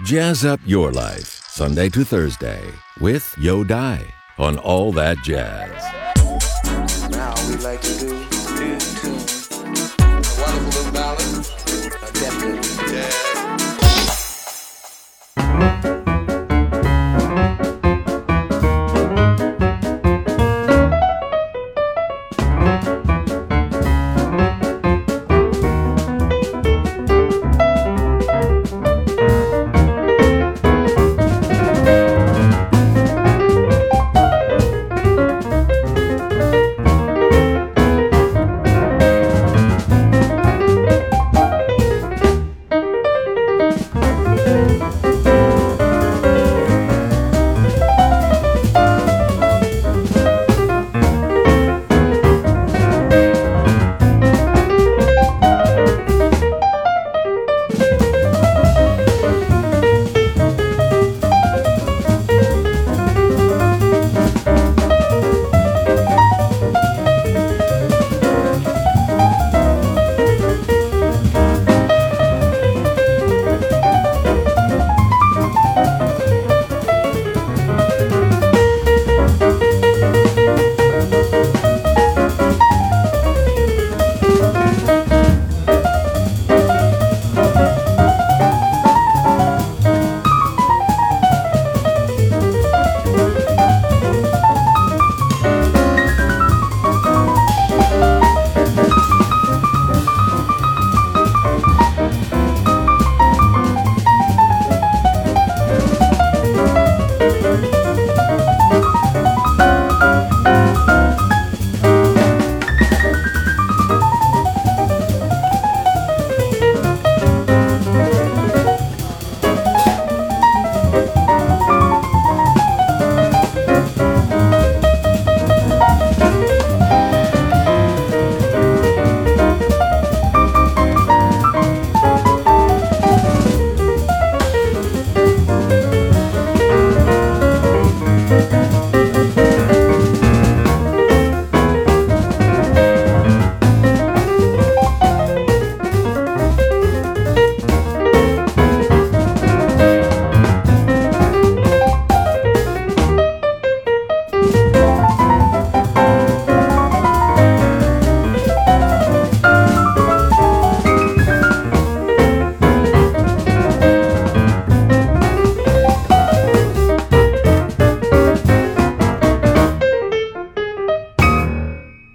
Jazz up your life, Sunday to Thursday, with Yo Dai on All That Jazz.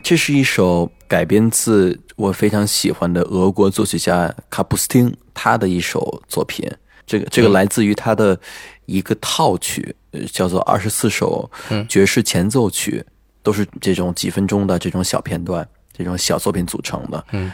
这是一首改编自我非常喜欢的俄国作曲家卡布斯汀他的一首作品。这个这个来自于他的一个套曲，呃叫做二十四首爵士前奏曲，都是这种几分钟的这种小片段、这种小作品组成的。嗯，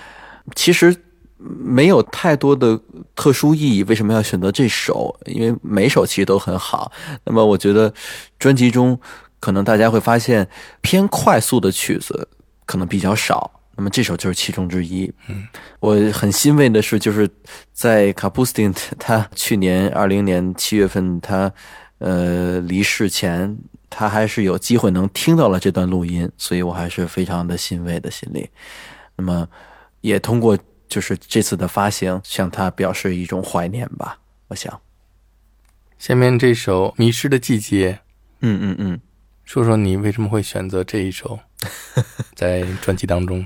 其实没有太多的特殊意义。为什么要选择这首？因为每首其实都很好。那么我觉得专辑中可能大家会发现偏快速的曲子可能比较少。那么这首就是其中之一。嗯，我很欣慰的是，就是在卡普斯汀他去年二零年七月份他呃离世前，他还是有机会能听到了这段录音，所以我还是非常的欣慰的心里。那么也通过就是这次的发行，向他表示一种怀念吧。我想，下面这首《迷失的季节嗯嗯嗯，》，说说你为什么会选择这一首 在专辑当中？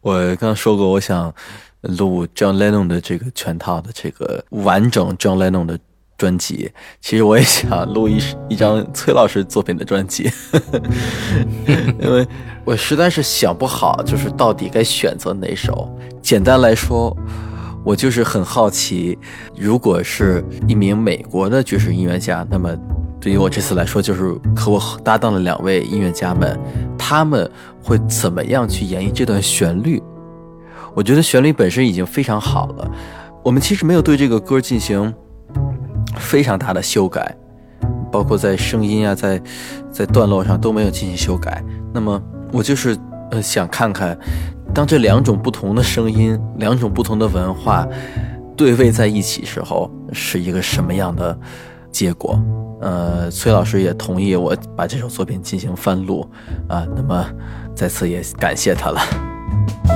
我刚刚说过，我想录 John Lennon 的这个全套的这个完整 John Lennon 的专辑。其实我也想录一一张崔老师作品的专辑，因为我实在是想不好，就是到底该选择哪首。简单来说，我就是很好奇，如果是一名美国的爵士音乐家，那么对于我这次来说，就是和我搭档的两位音乐家们，他们会怎么样去演绎这段旋律？我觉得旋律本身已经非常好了，我们其实没有对这个歌进行非常大的修改，包括在声音啊，在在段落上都没有进行修改。那么我就是呃想看看，当这两种不同的声音、两种不同的文化对位在一起时候，是一个什么样的结果？呃，崔老师也同意我把这首作品进行翻录啊，那么在此也感谢他了。「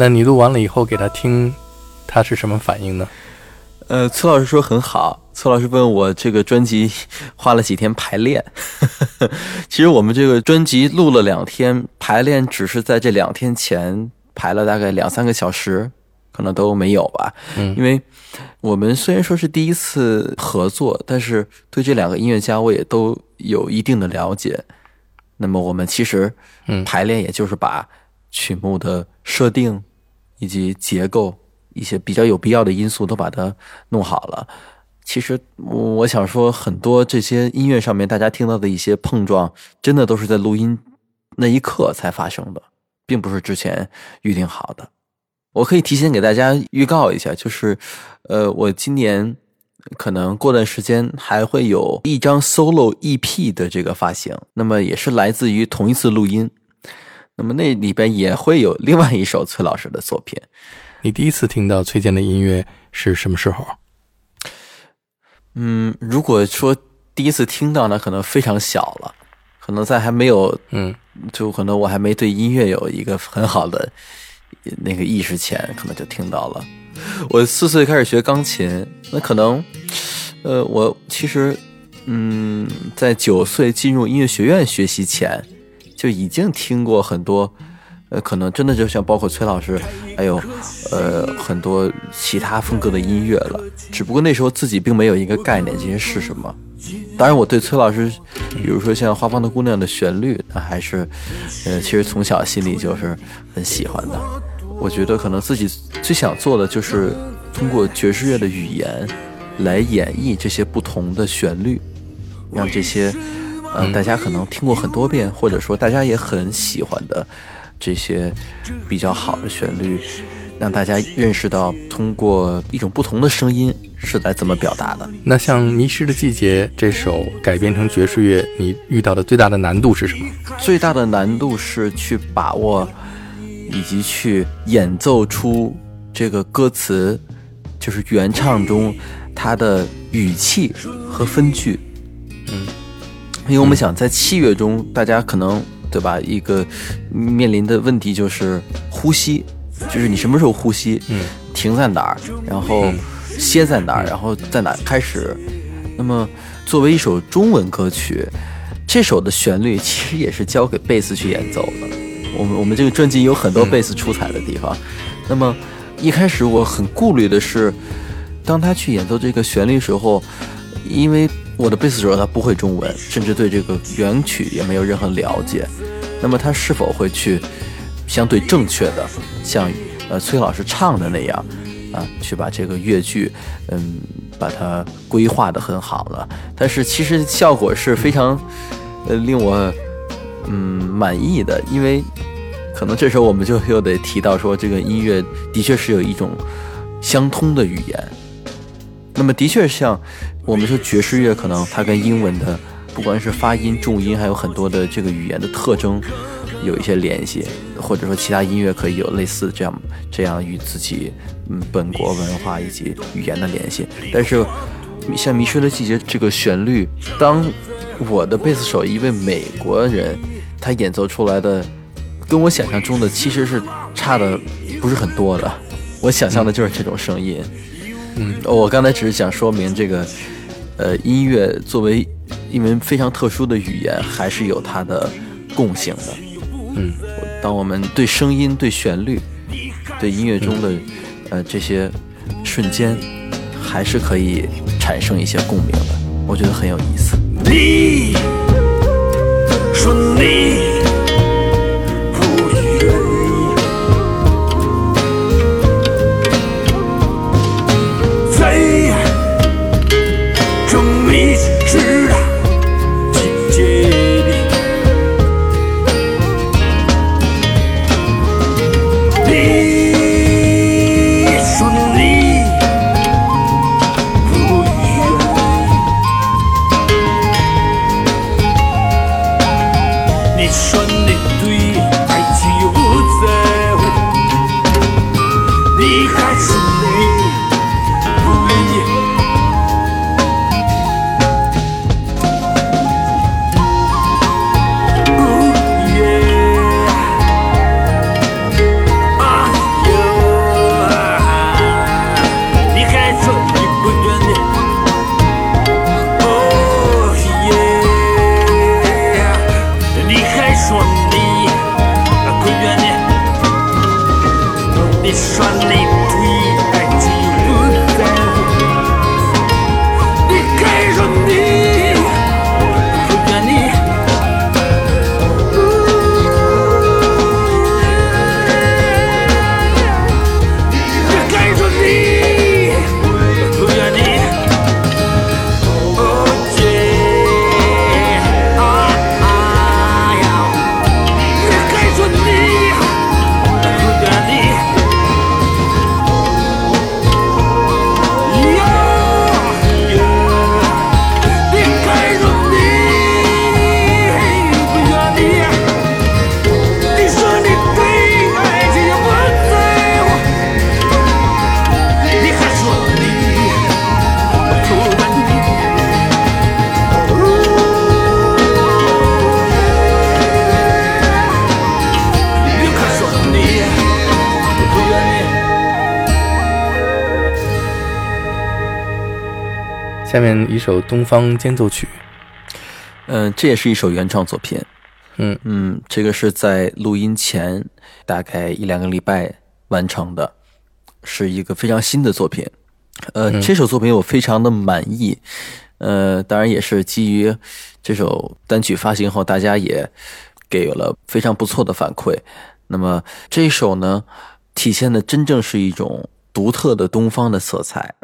那你录完了以后给他听，他是什么反应呢？呃，崔老师说很好。崔老师问我这个专辑 花了几天排练，其实我们这个专辑录了两天，排练只是在这两天前排了大概两三个小时，可能都没有吧。嗯因为我们虽然说是第一次合作，但是对这两个音乐家我也都有一定的了解。那么我们其实嗯排练也就是把曲目的设定以及结构一些比较有必要的因素都把它弄好了。其实我想说，很多这些音乐上面大家听到的一些碰撞，真的都是在录音那一刻才发生的，并不是之前预定好的。我可以提前给大家预告一下，就是，呃，我今年可能过段时间还会有一张 solo EP 的这个发行，那么也是来自于同一次录音，那么那里边也会有另外一首崔老师的作品。你第一次听到崔健的音乐是什么时候？嗯，如果说第一次听到呢，可能非常小了，可能在还没有嗯就可能我还没对音乐有一个很好的那个意识前，可能就听到了。我四岁开始学钢琴，那可能，呃，我其实，嗯，在九岁进入音乐学院学习前，就已经听过很多，呃，可能真的就像包括崔老师，还有，呃，很多其他风格的音乐了。只不过那时候自己并没有一个概念，这些是什么。当然，我对崔老师，比如说像《花房的姑娘》的旋律，那还是，呃，其实从小心里就是很喜欢的。我觉得可能自己最想做的就是通过爵士乐的语言来演绎这些不同的旋律，让这些，呃，大家可能听过很多遍，或者说大家也很喜欢的这些比较好的旋律，让大家认识到通过一种不同的声音是来怎么表达的。那像《迷失的季节》这首改编成爵士乐，你遇到的最大的难度是什么？最大的难度是去把握以及去演奏出这个歌词，就是原唱中它的语气和分句。嗯，因为我们想在器乐中，大家可能对吧？一个面临的问题就是呼吸，就是你什么时候呼吸，嗯，停在哪儿，然后嗯歇在哪儿，然后在哪儿开始。那么作为一首中文歌曲，这首的旋律其实也是交给贝斯去演奏的。我们我们这个专辑有很多贝斯出彩的地方。那么一开始我很顾虑的是，当他去演奏这个旋律时候，因为我的贝斯手他不会中文，甚至对这个原曲也没有任何了解，那么他是否会去相对正确的像呃崔老师唱的那样啊，去把这个乐句嗯把它规划的很好了？但是其实效果是非常呃令我嗯满意的，因为可能这时候我们就又得提到说，这个音乐的确是有一种相通的语言。那么的确像我们说爵士乐，可能它跟英文的不管是发音、重音，还有很多的这个语言的特征有一些联系，或者说其他音乐可以有类似这样这样与自己嗯本国文化以及语言的联系。但是像《迷失的季节》这个旋律，当我的贝斯手一位美国人他演奏出来的，跟我想象中的其实是差的不是很多的。我想象的就是这种声音。嗯，我刚才只是想说明这个，呃，音乐作为一门非常特殊的语言，还是有它的共性的。嗯，当我们对声音、对旋律、对音乐中的呃这些瞬间，还是可以产生一些共鸣的。我觉得很有意思。你说你 show. 下面一首《东方间奏曲》，嗯、这也是一首原创作品。嗯嗯，这个是在录音前大概一两个礼拜完成的，是一个非常新的作品。呃，这首作品我非常的满意。呃，当然也是基于这首单曲发行后，大家也给了非常不错的反馈。那么这一首呢，体现的真正是一种独特的东方的色彩。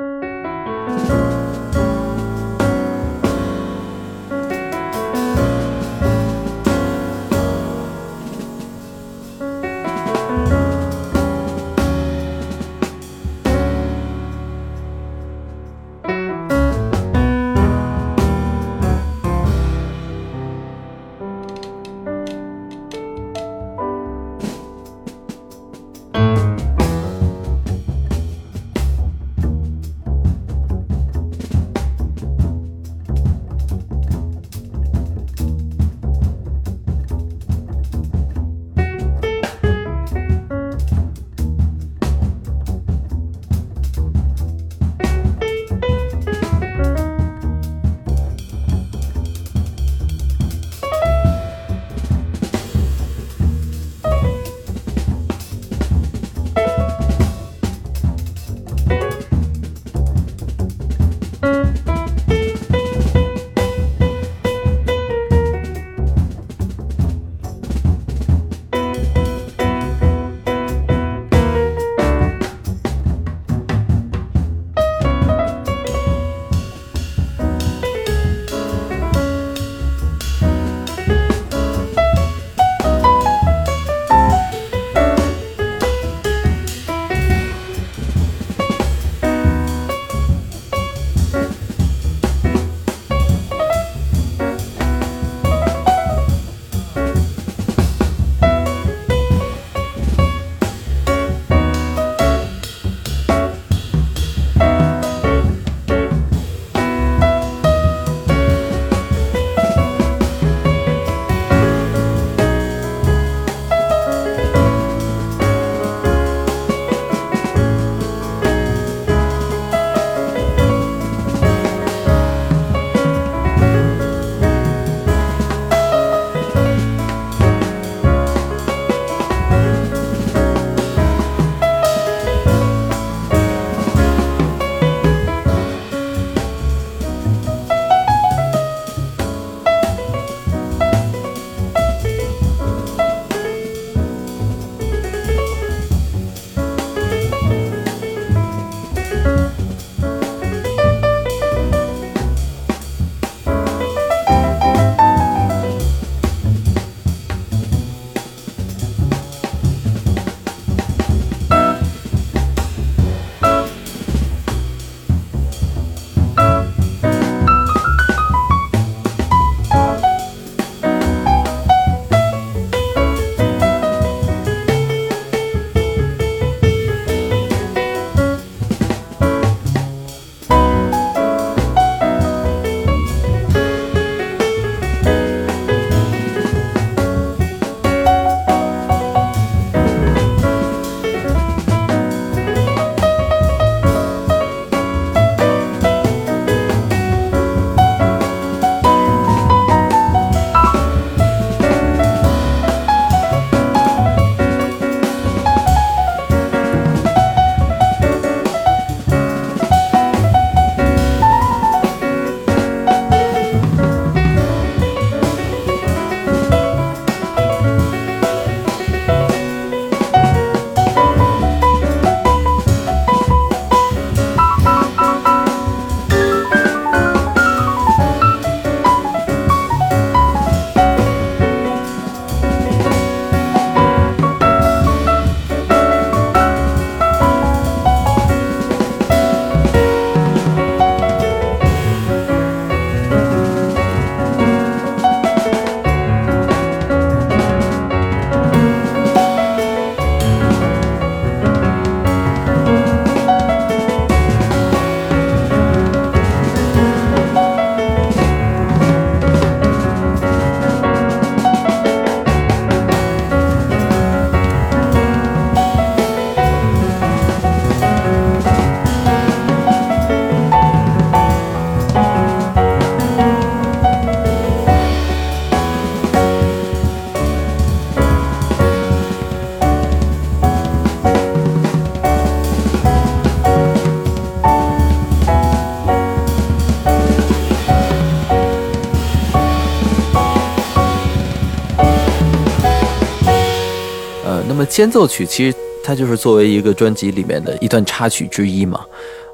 间奏曲其实它就是作为一个专辑里面的一段插曲之一嘛。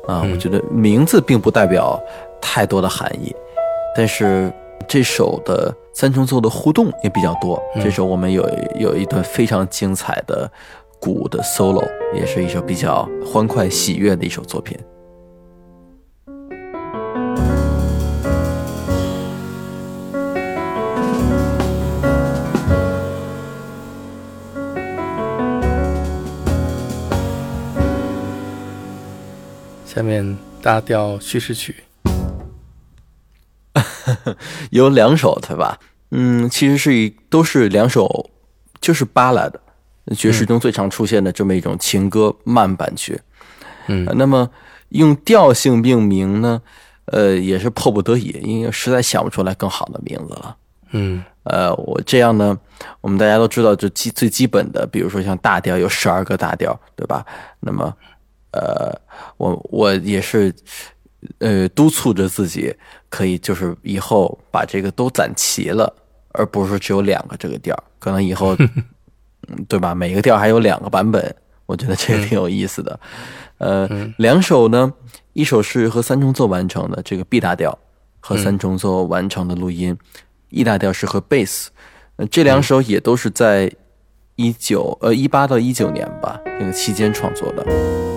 啊，我觉得名字并不代表太多的含义，但是这首的三重奏的互动也比较多。这首我们有有一段非常精彩的鼓的 solo，也是一首比较欢快喜悦的一首作品。下面大调叙事曲，有两首对吧？嗯，其实是一都是两首，就是巴拉的爵士中最常出现的这么一种情歌慢板曲。嗯，那么用调性命名呢，呃，也是迫不得已，因为实在想不出来更好的名字了。嗯，呃，我这样呢，我们大家都知道，就基最基本的，比如说像大调有十二个大调，对吧？那么呃，我我也是，呃，督促着自己，可以就是以后把这个都攒齐了，而不是说只有两个这个调，可能以后，对吧？每个调还有两个版本，我觉得这个挺有意思的。呃，两首呢，一首是和三重奏完成的这个 B 大调和三重奏完成的录音，E 大调是和贝斯，呃，这两首也都是在一九呃一八到一九年吧那个期间创作的。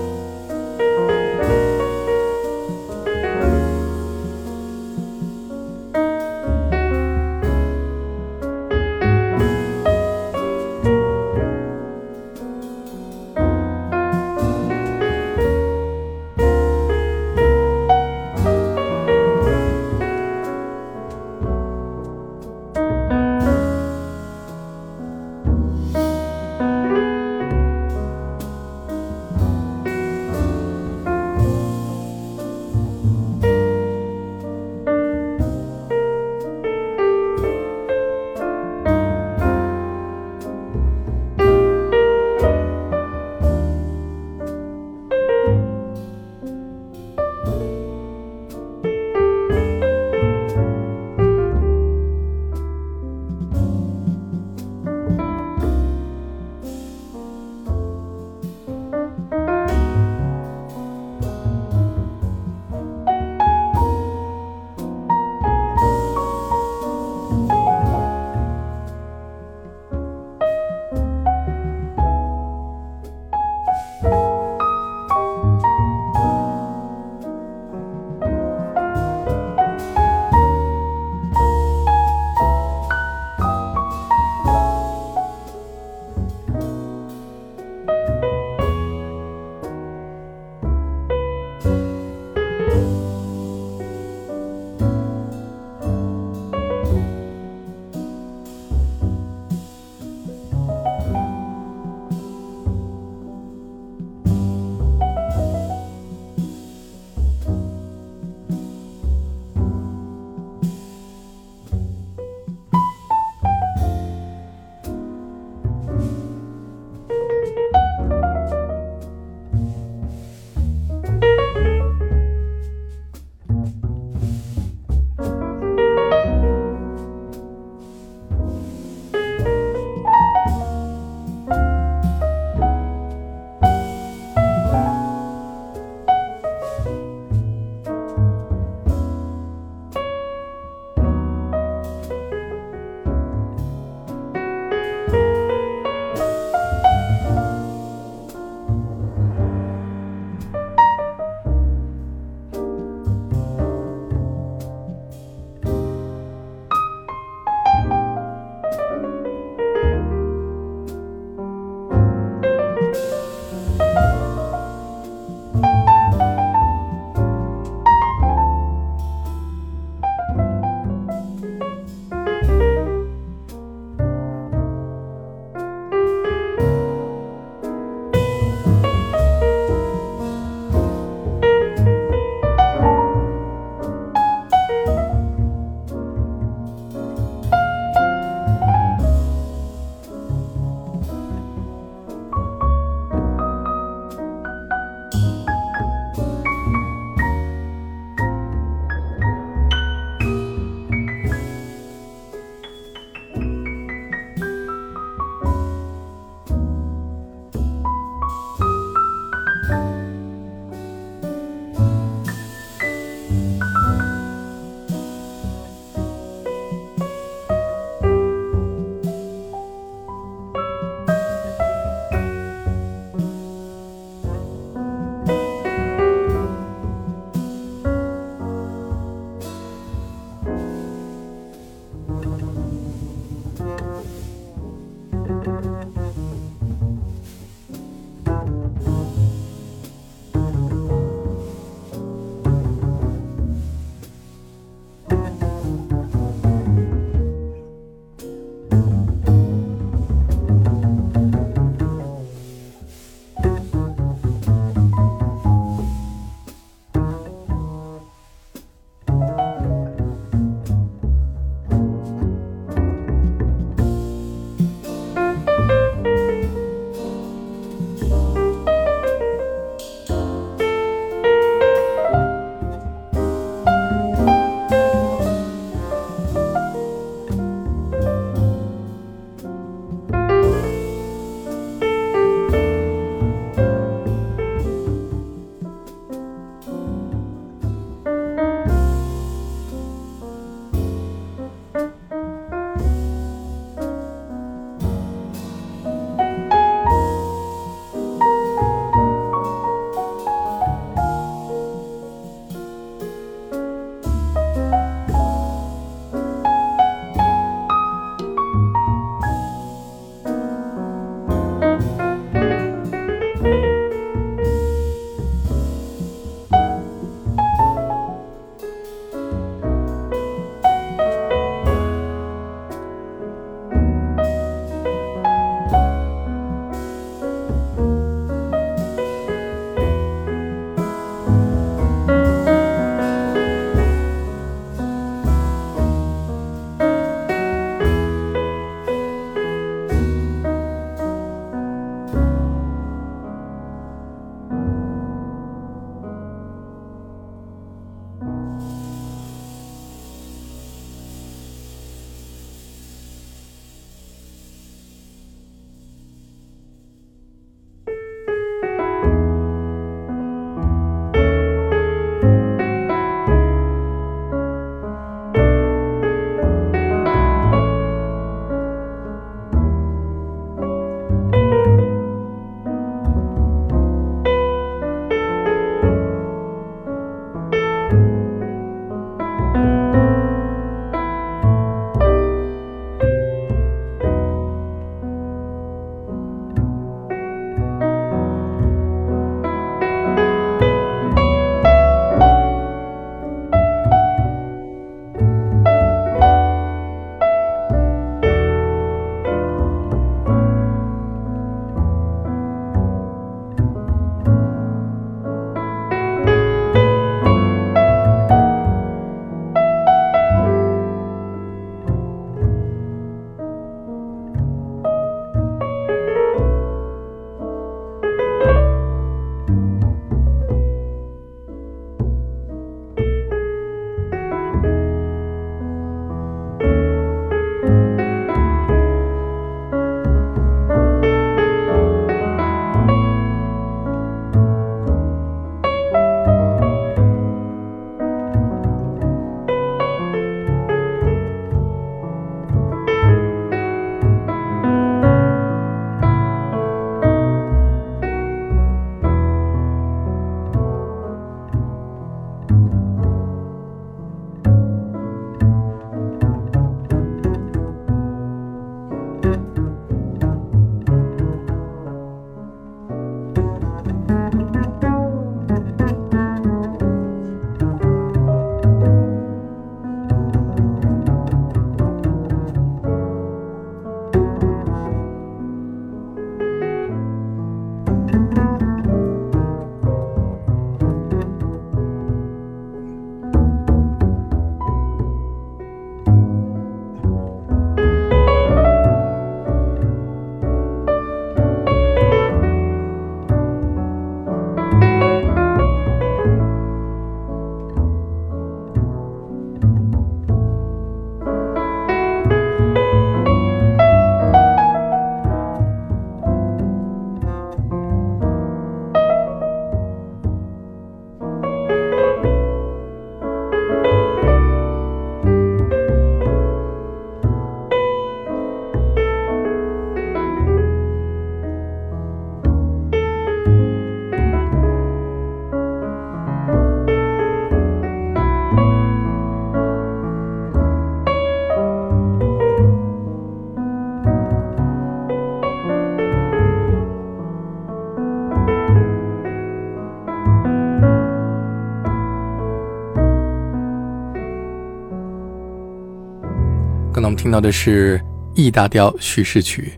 我们听到的是 E 大调叙事曲，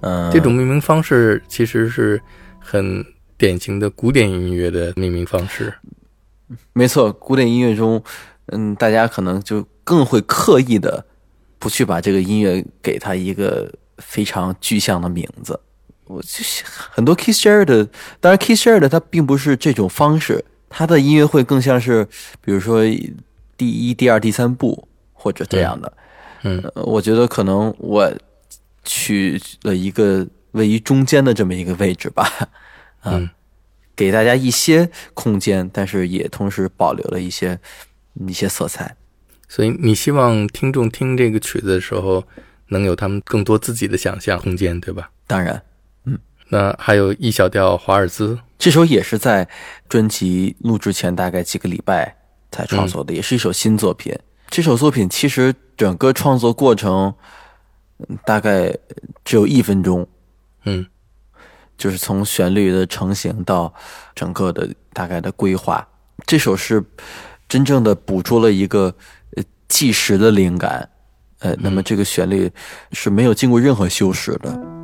嗯，这种命名方式其实是很典型的古典音乐的命名方式。没错，古典音乐中，嗯，大家可能就更会刻意的不去把这个音乐给它一个非常具象的名字。我就是很多 Keith Jarrett，当然 Keith Jarrett 他并不是这种方式，他的音乐会更像是，比如说第一、第二、第三部或者这样的。嗯呃我觉得可能我取了一个位于中间的这么一个位置吧，啊嗯给大家一些空间，但是也同时保留了一些一些色彩。所以你希望听众听这个曲子的时候，能有他们更多自己的想象空间，对吧？当然，嗯那还有 E 小调华尔兹，这首也是在专辑录制前大概几个礼拜才创作的，也是一首新作品。这首作品其实整个创作过程嗯大概只有一分钟，嗯就是从旋律的成型到整个的大概的规划。这首是真正的捕捉了一个呃即时的灵感，呃，那么这个旋律是没有经过任何修饰的。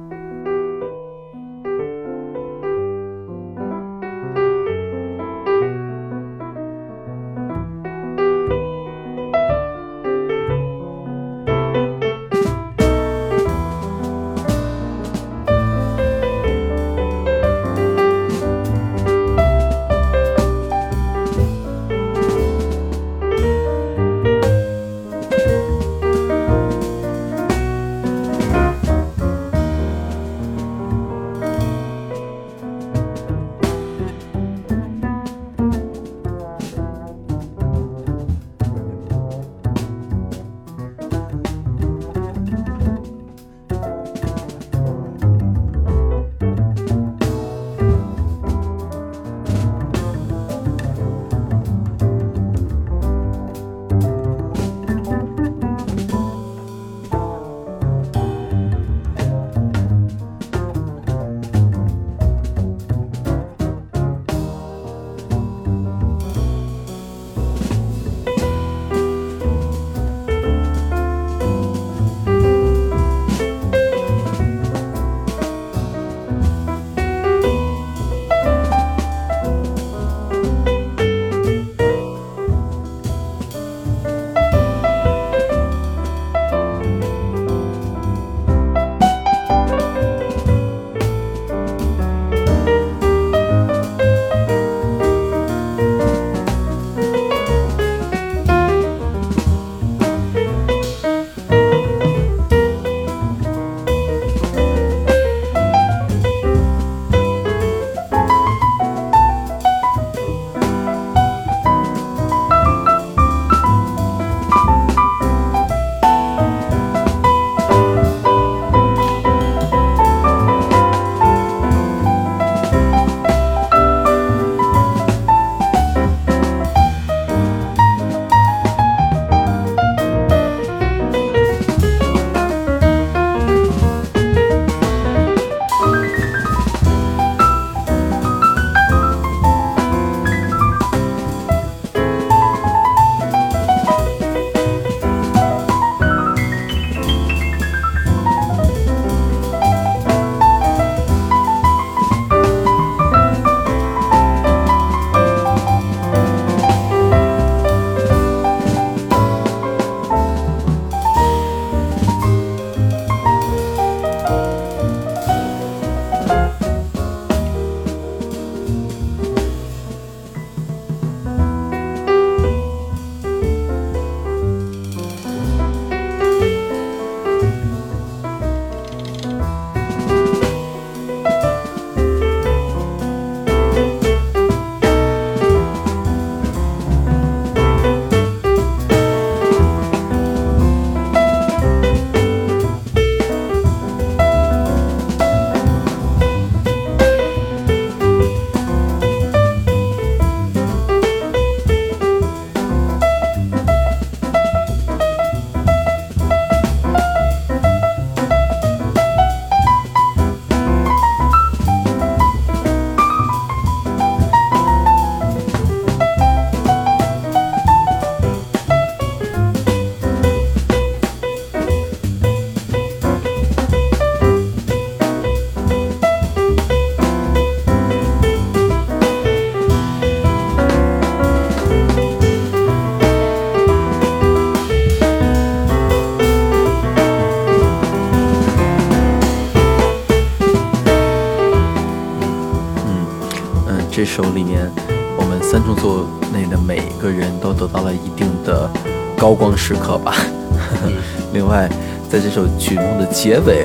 首曲目的结尾，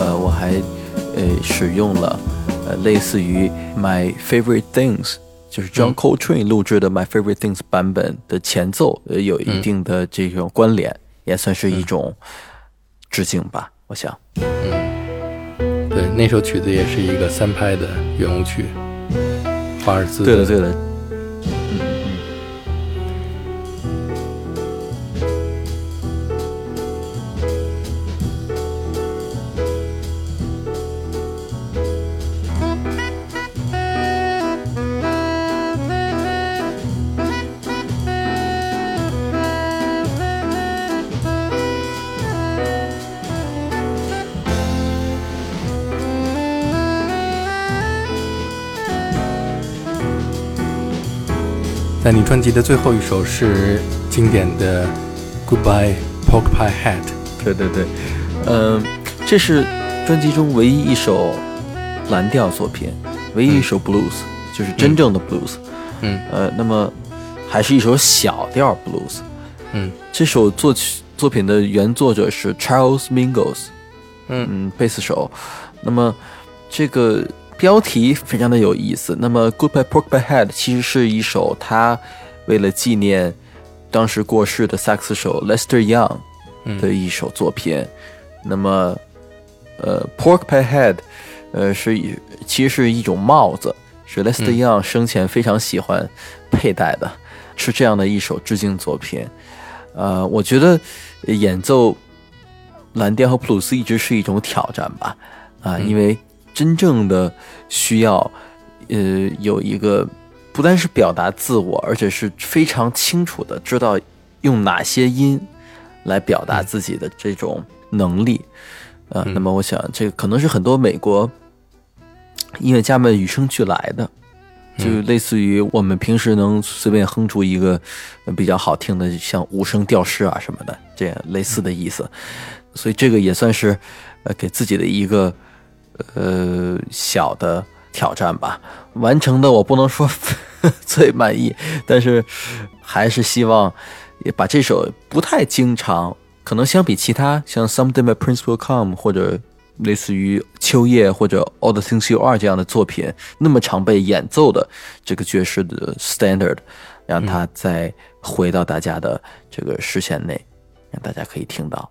呃，我还呃使用了呃类似于 My Favorite Things，就是 John Coltrane 录制的 My Favorite Things 版本的前奏，呃，有一定的这种关联，也算是一种致敬吧。我想，嗯对，那首曲子也是一个三拍的圆舞曲，华尔兹。对的，对的。在你专辑的最后一首是经典的《Goodbye Pork Pie Hat》。对对对，嗯、这是专辑中唯一一首蓝调作品，唯一一首 blues，、就是真正的 blues。嗯呃，那么还是一首小调 blues。嗯这首作曲作品的原作者是 Charles Mingus，嗯嗯，贝斯手。那么这个标题非常的有意思。那么《Goodbye Pork Pie Hat》其实是一首他为了纪念当时过世的萨克斯手 Lester Young 的一首作品。那么，呃，Pork Pie Hat，呃，是一其实是一种帽子，是 Lester Young 生前非常喜欢佩戴的，是这样的一首致敬作品。呃，我觉得演奏蓝调和普鲁斯一直是一种挑战吧，啊、因为真正的需要，呃，有一个不单是表达自我，而且是非常清楚的知道用哪些音来表达自己的这种能力。呃，那么我想这个可能是很多美国音乐家们与生俱来的，就类似于我们平时能随便哼出一个呃比较好听的，像五声调式啊什么的，这样类似的意思。所以这个也算是呃给自己的一个呃小的挑战吧。完成的我不能说最满意，但是还是希望也把这首不太经常，可能相比其他像 Someday My Prince Will Come 或者类似于秋叶或者 All the Things You Are 这样的作品那么常被演奏的这个爵士的 standard，让它再回到大家的这个视线内，让大家可以听到。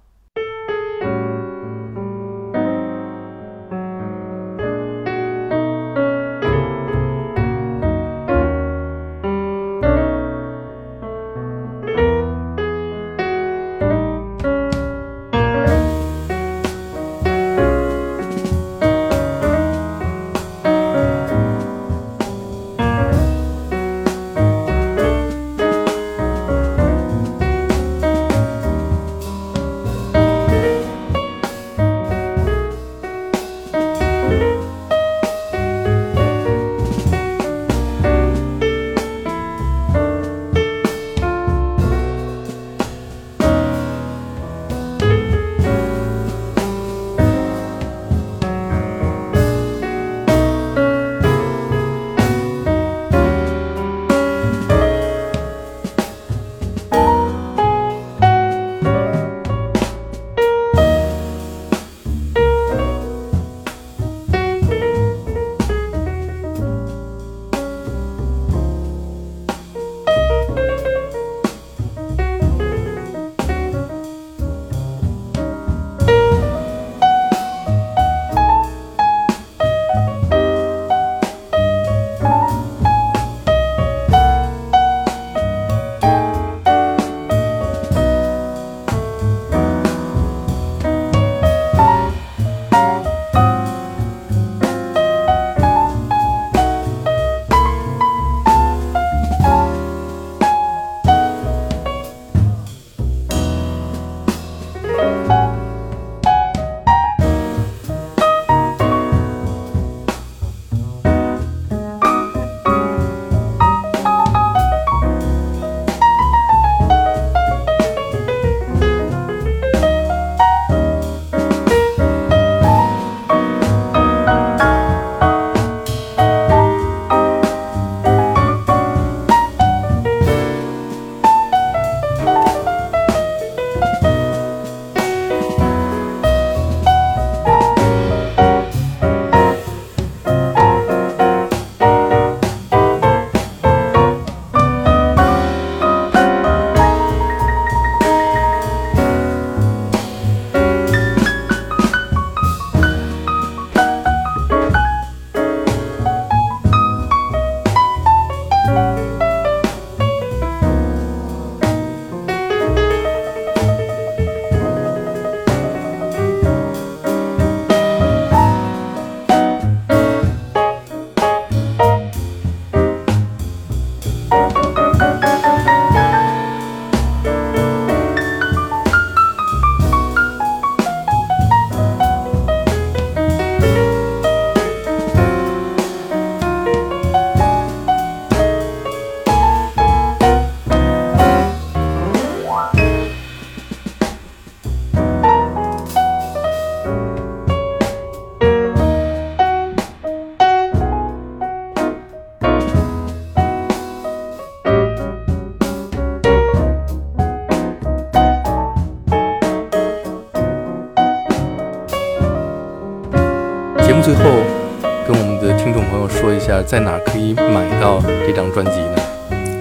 在哪儿可以买到这张专辑呢？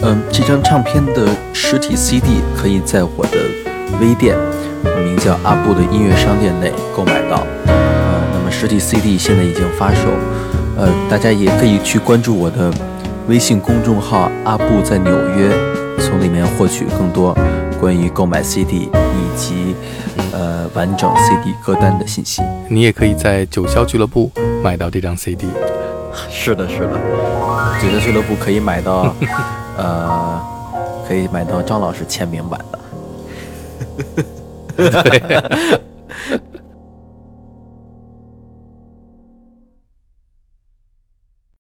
嗯，这张唱片的实体 CD 可以在我的微店，名叫阿布的音乐商店内购买到。呃，那么实体 CD 现在已经发售，呃，大家也可以去关注我的微信公众号“阿布在纽约”，从里面获取更多关于购买 CD 以及呃完整 CD 歌单的信息。你也可以在九霄俱乐部买到这张 CD。是的，是的，觉得俱乐部可以买到，呃，可以买到张老师签名版的。